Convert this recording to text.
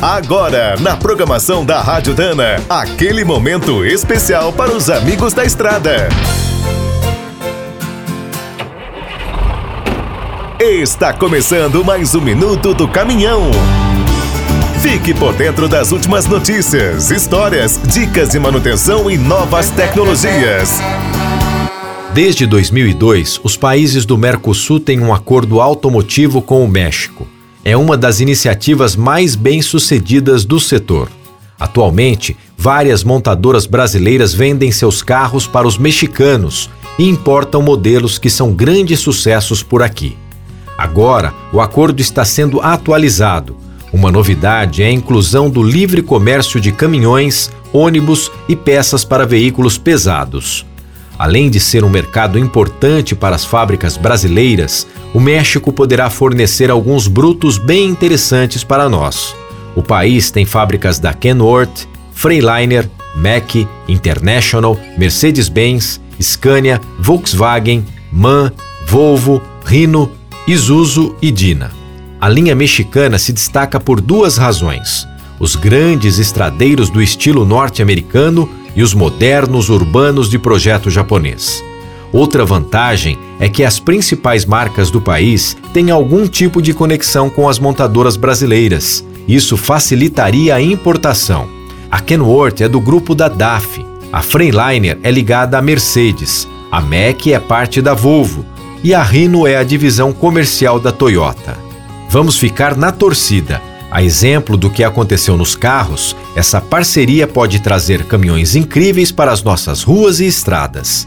Agora, na programação da Rádio Dana, aquele momento especial para os amigos da estrada. Está começando mais um minuto do caminhão. Fique por dentro das últimas notícias, histórias, dicas de manutenção e novas tecnologias. Desde 2002, os países do Mercosul têm um acordo automotivo com o México. É uma das iniciativas mais bem-sucedidas do setor. Atualmente, várias montadoras brasileiras vendem seus carros para os mexicanos e importam modelos que são grandes sucessos por aqui. Agora, o acordo está sendo atualizado. Uma novidade é a inclusão do livre comércio de caminhões, ônibus e peças para veículos pesados. Além de ser um mercado importante para as fábricas brasileiras, o México poderá fornecer alguns brutos bem interessantes para nós. O país tem fábricas da Kenworth, Freightliner, Mack, International, Mercedes-Benz, Scania, Volkswagen, MAN, Volvo, Rino, Isuzu e Dina. A linha mexicana se destaca por duas razões: os grandes estradeiros do estilo norte-americano e os modernos urbanos de projeto japonês. Outra vantagem é que as principais marcas do país têm algum tipo de conexão com as montadoras brasileiras. Isso facilitaria a importação. A Kenworth é do grupo da DAF, a Freightliner é ligada à Mercedes, a Mack é parte da Volvo e a Rino é a divisão comercial da Toyota. Vamos ficar na torcida a exemplo do que aconteceu nos carros, essa parceria pode trazer caminhões incríveis para as nossas ruas e estradas.